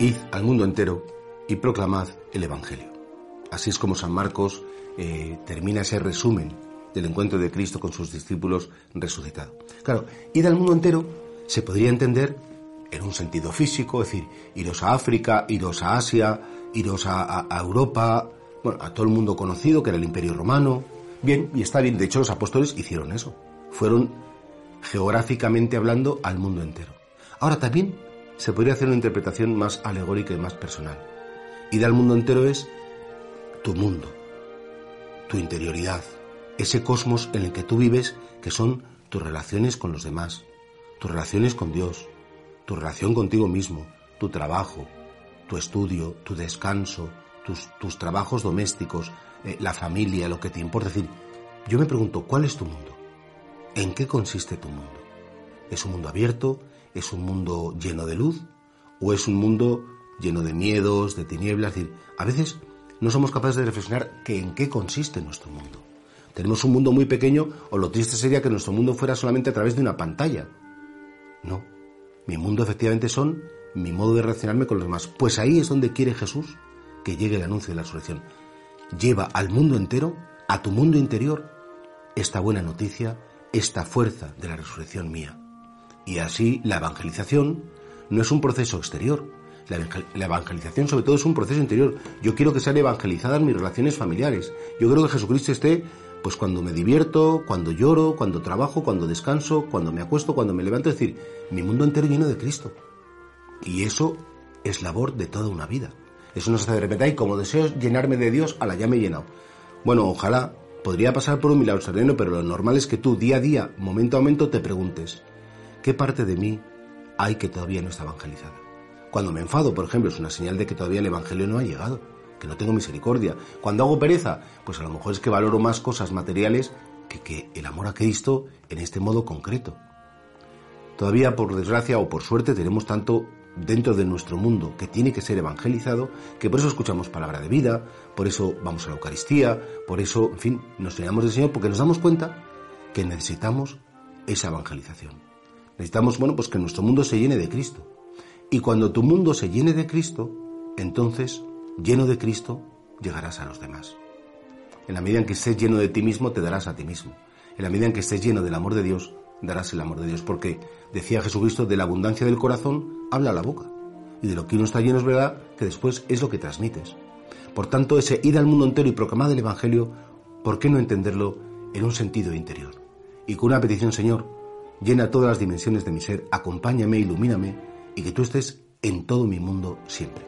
id al mundo entero y proclamad el Evangelio. Así es como San Marcos eh, termina ese resumen del encuentro de Cristo con sus discípulos resucitado. Claro, id al mundo entero se podría entender en un sentido físico, es decir, iros a África, iros a Asia, iros a, a Europa, bueno, a todo el mundo conocido, que era el Imperio Romano. Bien, y está bien, de hecho los apóstoles hicieron eso. Fueron geográficamente hablando al mundo entero. Ahora también se podría hacer una interpretación más alegórica y más personal. Ir al mundo entero es tu mundo, tu interioridad, ese cosmos en el que tú vives, que son tus relaciones con los demás, tus relaciones con Dios, tu relación contigo mismo, tu trabajo, tu estudio, tu descanso, tus, tus trabajos domésticos, eh, la familia, lo que te importa. Es decir, yo me pregunto, ¿cuál es tu mundo? ¿En qué consiste tu mundo? ¿Es un mundo abierto? ¿Es un mundo lleno de luz? ¿O es un mundo lleno de miedos, de tinieblas? Es decir, a veces no somos capaces de reflexionar que en qué consiste nuestro mundo. Tenemos un mundo muy pequeño o lo triste sería que nuestro mundo fuera solamente a través de una pantalla. No, mi mundo efectivamente son mi modo de relacionarme con los demás. Pues ahí es donde quiere Jesús que llegue el anuncio de la resurrección. Lleva al mundo entero, a tu mundo interior, esta buena noticia esta fuerza de la resurrección mía. Y así la evangelización no es un proceso exterior. La evangelización sobre todo es un proceso interior. Yo quiero que sean evangelizadas mis relaciones familiares. Yo creo que Jesucristo esté pues cuando me divierto, cuando lloro, cuando trabajo, cuando descanso, cuando me acuesto, cuando me levanto, es decir, mi mundo entero lleno de Cristo. Y eso es labor de toda una vida. Eso no se hace de repente, y como deseo llenarme de Dios, a la ya me he llenado. Bueno, ojalá Podría pasar por un milagro sereno, pero lo normal es que tú día a día, momento a momento, te preguntes, ¿qué parte de mí hay que todavía no está evangelizada? Cuando me enfado, por ejemplo, es una señal de que todavía el Evangelio no ha llegado, que no tengo misericordia. Cuando hago pereza, pues a lo mejor es que valoro más cosas materiales que, el amor a Cristo en este modo concreto. Todavía, por desgracia o por suerte, tenemos tanto dentro de nuestro mundo que tiene que ser evangelizado, que por eso escuchamos palabra de vida, por eso vamos a la Eucaristía, por eso, en fin, nos llenamos del Señor, porque nos damos cuenta que necesitamos esa evangelización. Necesitamos, bueno, pues que nuestro mundo se llene de Cristo. Y cuando tu mundo se llene de Cristo, entonces, lleno de Cristo, llegarás a los demás. En la medida en que estés lleno de ti mismo, te darás a ti mismo. En la medida en que estés lleno del amor de Dios, darás el amor de Dios. Porque, decía Jesucristo, de la abundancia del corazón habla la boca. Y de lo que uno está lleno es verdad que después es lo que transmites. Por tanto, ese ir al mundo entero y proclamar el Evangelio, ¿por qué no entenderlo en un sentido interior? Y con una petición, Señor, llena todas las dimensiones de mi ser, acompáñame, ilumíname, y que tú estés en todo mi mundo siempre.